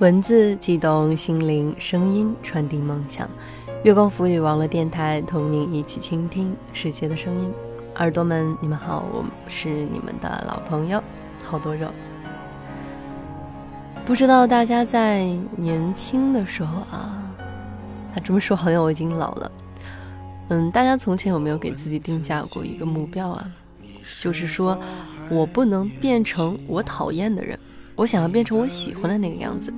文字激动心灵，声音传递梦想。月光浮语网络电台，同您一起倾听世界的声音。耳朵们，你们好，我是你们的老朋友，好多肉。不知道大家在年轻的时候啊，啊这么说好像我已经老了。嗯，大家从前有没有给自己定下过一个目标啊？就是说我不能变成我讨厌的人，我想要变成我喜欢的那个样子。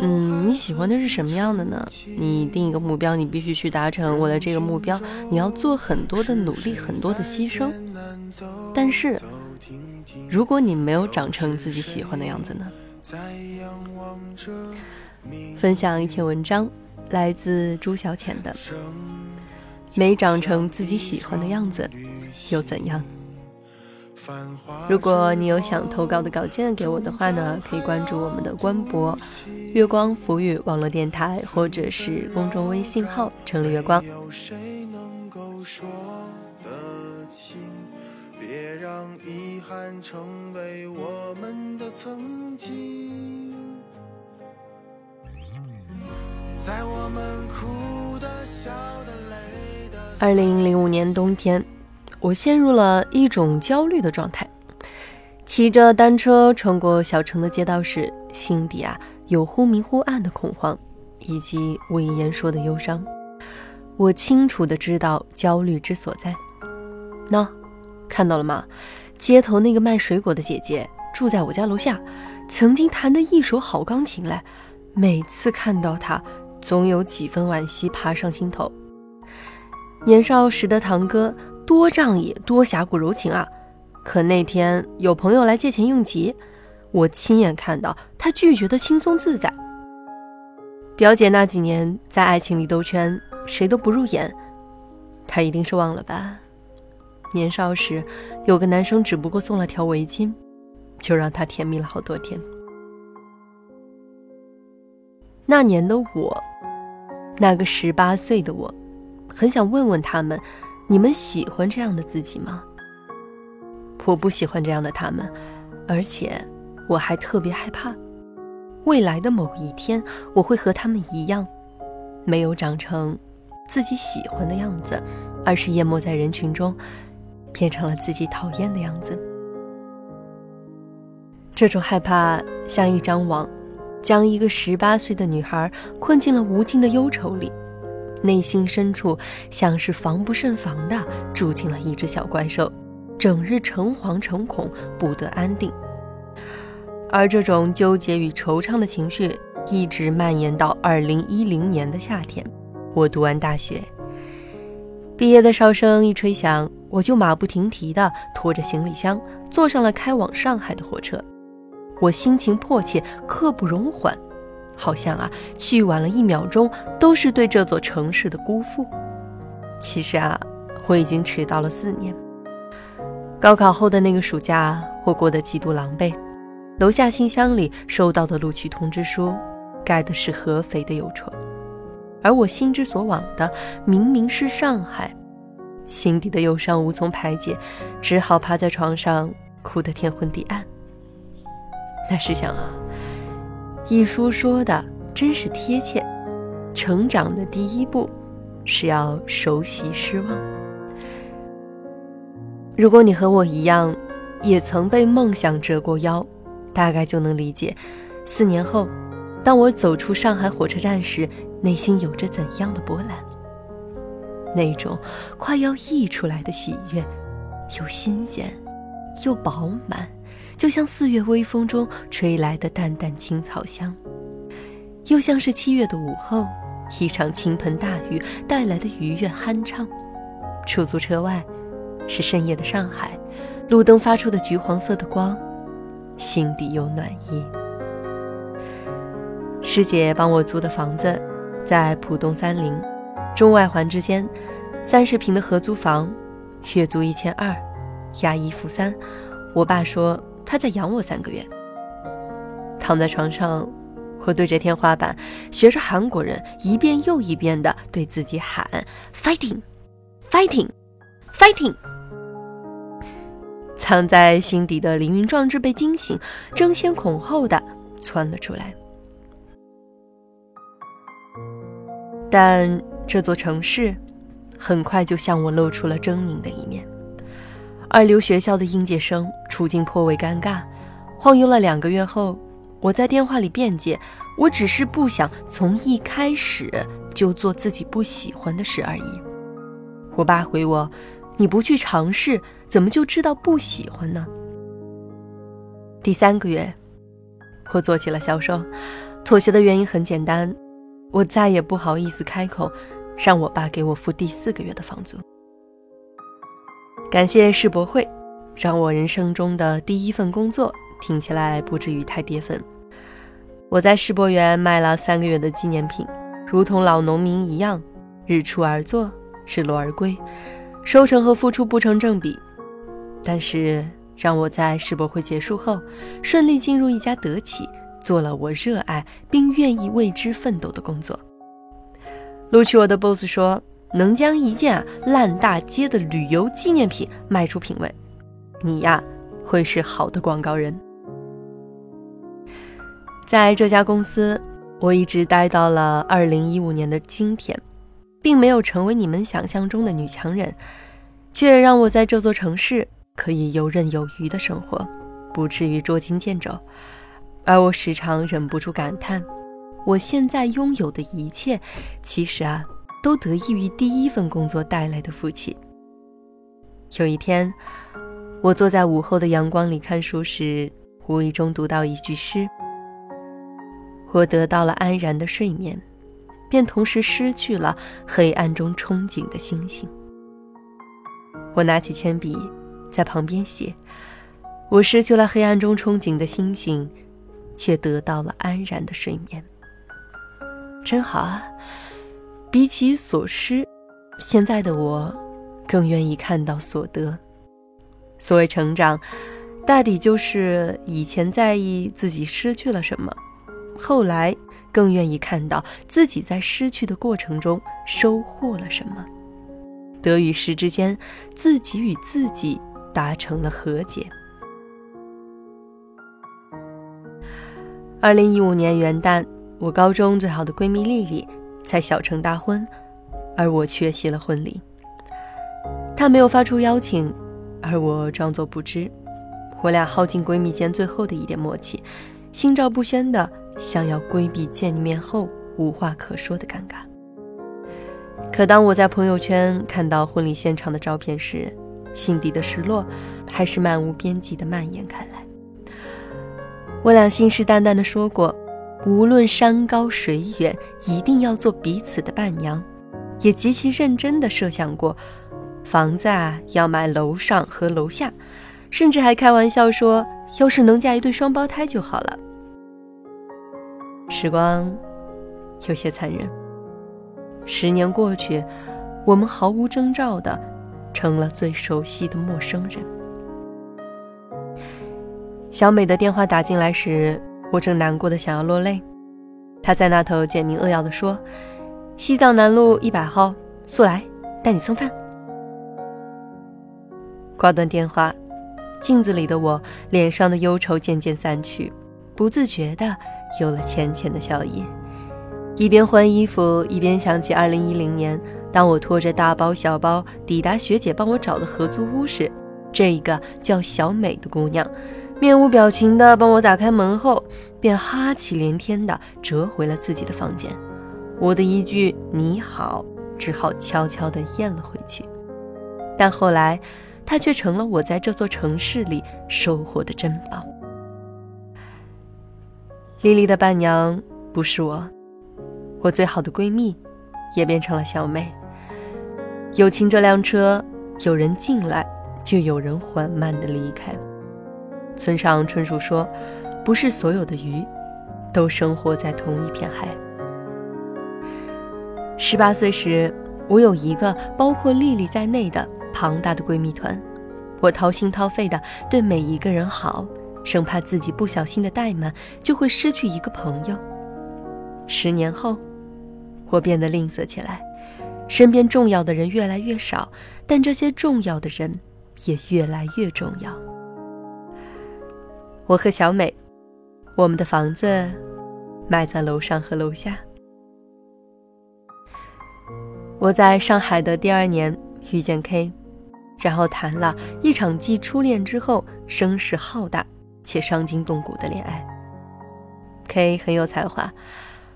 嗯，你喜欢的是什么样的呢？你定一个目标，你必须去达成。为了这个目标，你要做很多的努力，很多的牺牲。但是，如果你没有长成自己喜欢的样子呢？分享一篇文章，来自朱小浅的《没长成自己喜欢的样子又怎样》。如果你有想投稿的稿件给我的话呢，可以关注我们的官博“月光浮语”网络电台，或者是公众微信号“城里月光”。别让遗憾成为我们的曾经，在我们哭的、笑的、累的二零零五年冬天。我陷入了一种焦虑的状态，骑着单车穿过小城的街道时，心底啊有忽明忽暗的恐慌，以及无以言说的忧伤。我清楚的知道焦虑之所在。喏，看到了吗？街头那个卖水果的姐姐住在我家楼下，曾经弹得一手好钢琴来。每次看到她，总有几分惋惜爬上心头。年少时的堂哥。多仗义，多侠骨柔情啊！可那天有朋友来借钱应急，我亲眼看到他拒绝的轻松自在。表姐那几年在爱情里兜圈，谁都不入眼，她一定是忘了吧？年少时有个男生只不过送了条围巾，就让她甜蜜了好多天。那年的我，那个十八岁的我，很想问问他们。你们喜欢这样的自己吗？我不喜欢这样的他们，而且我还特别害怕，未来的某一天我会和他们一样，没有长成自己喜欢的样子，而是淹没在人群中，变成了自己讨厌的样子。这种害怕像一张网，将一个十八岁的女孩困进了无尽的忧愁里。内心深处像是防不胜防的住进了一只小怪兽，整日诚惶诚恐，不得安定。而这种纠结与惆怅的情绪一直蔓延到二零一零年的夏天。我读完大学，毕业的哨声一吹响，我就马不停蹄地拖着行李箱坐上了开往上海的火车。我心情迫切，刻不容缓。好像啊，去晚了一秒钟都是对这座城市的辜负。其实啊，我已经迟到了四年。高考后的那个暑假，我过得极度狼狈。楼下信箱里收到的录取通知书，盖的是合肥的邮戳，而我心之所往的明明是上海。心底的忧伤无从排解，只好趴在床上哭得天昏地暗。那试想啊。一书说的真是贴切，成长的第一步是要熟悉失望。如果你和我一样，也曾被梦想折过腰，大概就能理解，四年后，当我走出上海火车站时，内心有着怎样的波澜。那种快要溢出来的喜悦，又新鲜，又饱满。就像四月微风中吹来的淡淡青草香，又像是七月的午后，一场倾盆大雨带来的愉悦酣畅。出租车外，是深夜的上海，路灯发出的橘黄色的光，心底有暖意。师姐帮我租的房子，在浦东三林，中外环之间，三十平的合租房，月租一千二，押一付三。我爸说。他再养我三个月。躺在床上，我对着天花板，学着韩国人一遍又一遍的对自己喊：“fighting，fighting，fighting！” 藏在心底的凌云壮志被惊醒，争先恐后的窜了出来。但这座城市很快就向我露出了狰狞的一面。二流学校的应届生处境颇为尴尬，晃悠了两个月后，我在电话里辩解，我只是不想从一开始就做自己不喜欢的事而已。我爸回我：“你不去尝试，怎么就知道不喜欢呢？”第三个月，我做起了销售，妥协的原因很简单，我再也不好意思开口，让我爸给我付第四个月的房租。感谢世博会，让我人生中的第一份工作听起来不至于太跌份。我在世博园卖了三个月的纪念品，如同老农民一样，日出而作，日落而归，收成和付出不成正比，但是。让我在世博会结束后顺利进入一家德企，做了我热爱并愿意为之奋斗的工作。录取我的 boss 说：“能将一件烂大街的旅游纪念品卖出品位，你呀会是好的广告人。”在这家公司，我一直待到了二零一五年的今天，并没有成为你们想象中的女强人，却让我在这座城市。可以游刃有余的生活，不至于捉襟见肘，而我时常忍不住感叹：我现在拥有的一切，其实啊，都得益于第一份工作带来的福气。有一天，我坐在午后的阳光里看书时，无意中读到一句诗：“我得到了安然的睡眠，便同时失去了黑暗中憧憬的星星。”我拿起铅笔。在旁边写：“我失去了黑暗中憧憬的星星，却得到了安然的睡眠。真好啊！比起所失，现在的我更愿意看到所得。所谓成长，大抵就是以前在意自己失去了什么，后来更愿意看到自己在失去的过程中收获了什么。得与失之间，自己与自己。”达成了和解。二零一五年元旦，我高中最好的闺蜜丽丽才小成大婚，而我缺席了婚礼。他没有发出邀请，而我装作不知。我俩耗尽闺蜜间最后的一点默契，心照不宣的想要规避见面后无话可说的尴尬。可当我在朋友圈看到婚礼现场的照片时，心底的失落，还是漫无边际的蔓延开来。我俩信誓旦旦的说过，无论山高水远，一定要做彼此的伴娘，也极其认真地设想过，房子啊要买楼上和楼下，甚至还开玩笑说，要是能嫁一对双胞胎就好了。时光有些残忍，十年过去，我们毫无征兆的。成了最熟悉的陌生人。小美的电话打进来时，我正难过的想要落泪。她在那头简明扼要的说：“西藏南路一百号，速来，带你蹭饭。”挂断电话，镜子里的我脸上的忧愁渐渐散去，不自觉的有了浅浅的笑意。一边换衣服，一边想起二零一零年。当我拖着大包小包抵达学姐帮我找的合租屋时，这一个叫小美的姑娘，面无表情的帮我打开门后，便哈气连天的折回了自己的房间。我的一句“你好”，只好悄悄的咽了回去。但后来，他却成了我在这座城市里收获的珍宝。丽丽的伴娘不是我，我最好的闺蜜，也变成了小美。友情这辆车，有人进来，就有人缓慢的离开。村上春树说：“不是所有的鱼，都生活在同一片海。”十八岁时，我有一个包括丽丽在内的庞大的闺蜜团，我掏心掏肺的对每一个人好，生怕自己不小心的怠慢就会失去一个朋友。十年后，我变得吝啬起来。身边重要的人越来越少，但这些重要的人也越来越重要。我和小美，我们的房子卖在楼上和楼下。我在上海的第二年遇见 K，然后谈了一场继初恋之后声势浩大且伤筋动骨的恋爱。K 很有才华，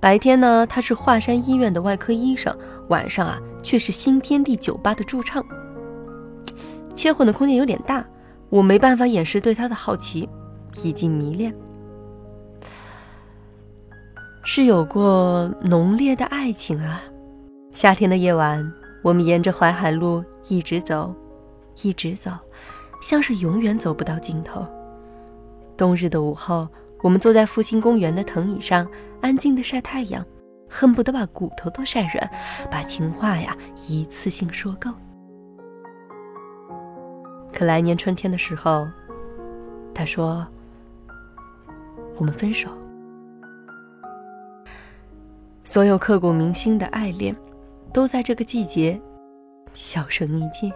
白天呢他是华山医院的外科医生，晚上啊却是新天地酒吧的驻唱。切换的空间有点大，我没办法掩饰对他的好奇以及迷恋。是有过浓烈的爱情啊！夏天的夜晚，我们沿着淮海路一直走，一直走，像是永远走不到尽头。冬日的午后，我们坐在复兴公园的藤椅上，安静的晒太阳，恨不得把骨头都晒软，把情话呀一次性说够。可来年春天的时候，他说：“我们分手。”所有刻骨铭心的爱恋，都在这个季节销声匿迹。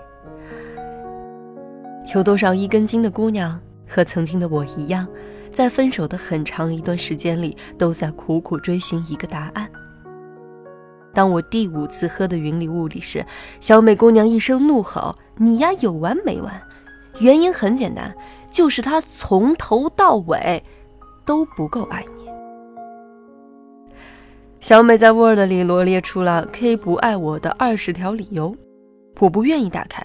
有多少一根筋的姑娘和曾经的我一样，在分手的很长一段时间里，都在苦苦追寻一个答案。当我第五次喝的云里雾里时，小美姑娘一声怒吼：“你呀，有完没完？”原因很简单，就是她从头到尾都不够爱你。小美在 Word 里罗列出了 K 不爱我的二十条理由，我不愿意打开，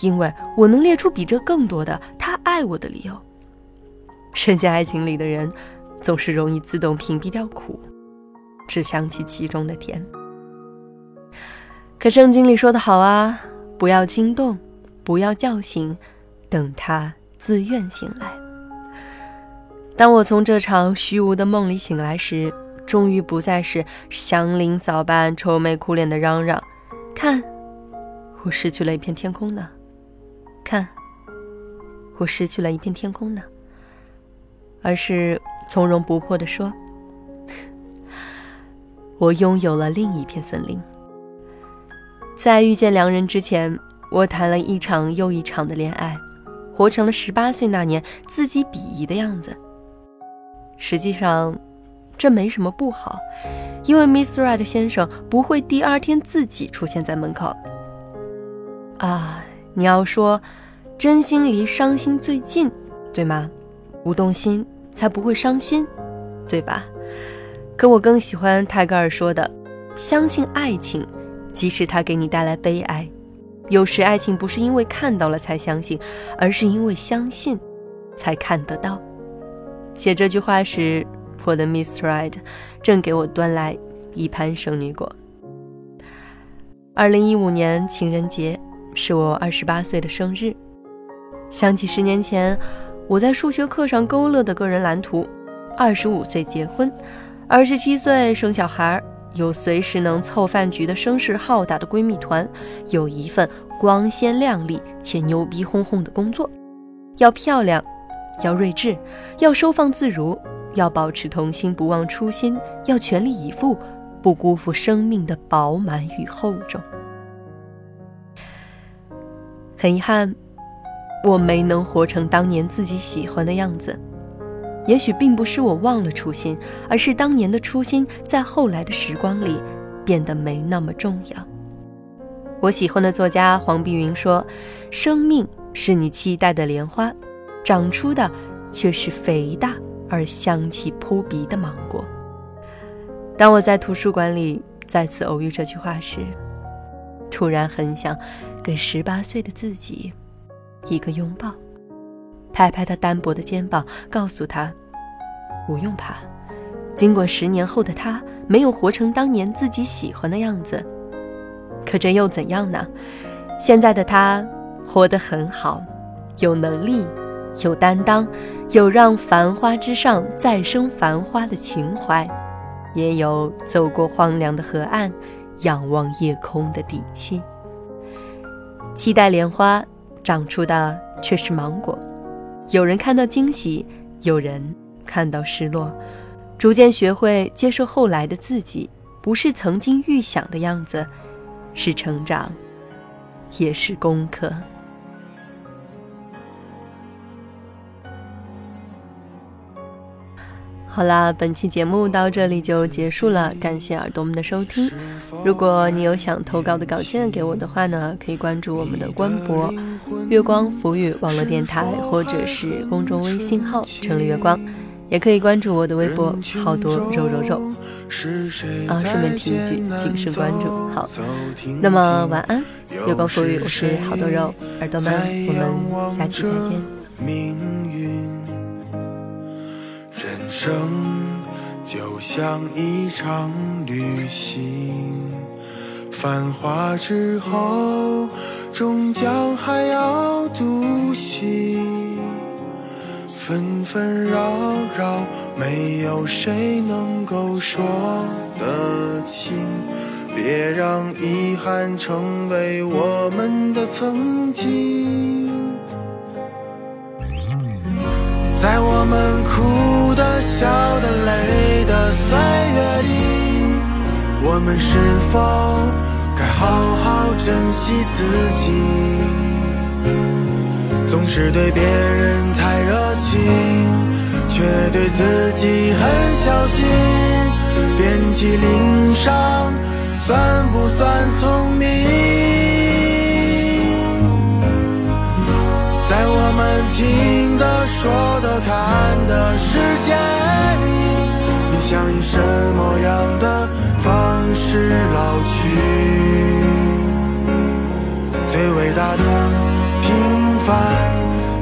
因为我能列出比这更多的他爱我的理由。深陷爱情里的人，总是容易自动屏蔽掉苦，只想起其中的甜。可圣经里说的好啊，不要惊动，不要叫醒，等他自愿醒来。当我从这场虚无的梦里醒来时，终于不再是祥林嫂般愁眉苦脸的嚷嚷：“看，我失去了一片天空呢！看，我失去了一片天空呢！”而是从容不迫地说：“我拥有了另一片森林。”在遇见良人之前，我谈了一场又一场的恋爱，活成了十八岁那年自己鄙夷的样子。实际上。这没什么不好，因为 Mr. Right 先生不会第二天自己出现在门口。啊，你要说，真心离伤心最近，对吗？不动心才不会伤心，对吧？可我更喜欢泰戈尔说的：“相信爱情，即使它给你带来悲哀。有时爱情不是因为看到了才相信，而是因为相信，才看得到。”写这句话时。我的 Miss Right 正给我端来一盘圣女果。二零一五年情人节是我二十八岁的生日，想起十年前我在数学课上勾勒的个人蓝图：二十五岁结婚，二十七岁生小孩，有随时能凑饭局的声势浩大的闺蜜团，有一份光鲜亮丽且牛逼哄哄的工作，要漂亮，要睿智，要收放自如。要保持童心，不忘初心；要全力以赴，不辜负生命的饱满与厚重。很遗憾，我没能活成当年自己喜欢的样子。也许并不是我忘了初心，而是当年的初心在后来的时光里变得没那么重要。我喜欢的作家黄碧云说：“生命是你期待的莲花，长出的却是肥大。”而香气扑鼻的芒果。当我在图书馆里再次偶遇这句话时，突然很想给十八岁的自己一个拥抱，拍拍他单薄的肩膀，告诉他不用怕。尽管十年后的他没有活成当年自己喜欢的样子，可这又怎样呢？现在的他活得很好，有能力。有担当，有让繁花之上再生繁花的情怀，也有走过荒凉的河岸，仰望夜空的底气。期待莲花长出的却是芒果，有人看到惊喜，有人看到失落，逐渐学会接受后来的自己，不是曾经预想的样子，是成长，也是功课。好啦，本期节目到这里就结束了，感谢耳朵们的收听。如果你有想投稿的稿件给我的话呢，可以关注我们的官博“月光浮语网络电台”或者是公众微信号“城里月光”，也可以关注我的微博“好多肉肉肉”。啊，顺便提一句，谨慎关注。好，那么晚安，月光浮语，我是好多肉耳朵们，我们下期再见。人生就像一场旅行，繁华之后终将还要独行。纷纷扰扰，没有谁能够说得清。别让遗憾成为我们的曾经。在我们哭的、笑的、累的岁月里，我们是否该好好珍惜自己？总是对别人太热情，却对自己很小心。遍体鳞伤，算不算聪明？在我们听、说的、看的世界里，你想以什么样的方式老去？最伟大的平凡，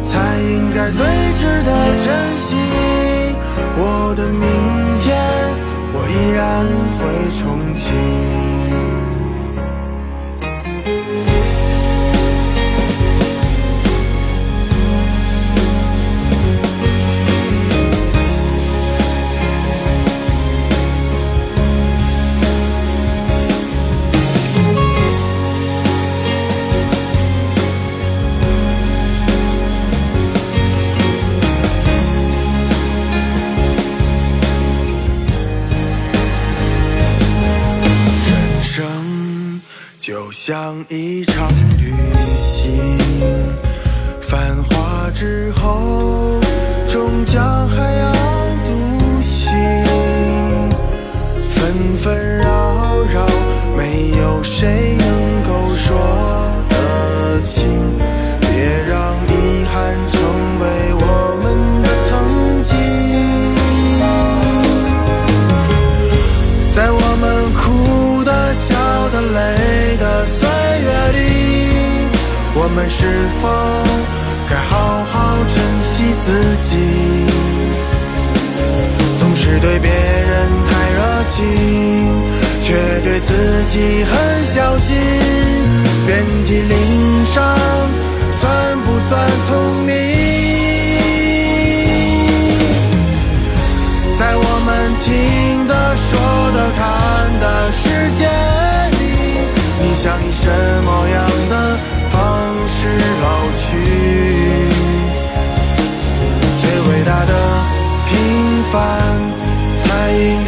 才应该最值得珍惜。我的明天，我依然会重启。场旅行，繁华之后终将还要独行。纷纷们是否该好好珍惜自己？总是对别人太热情，却对自己很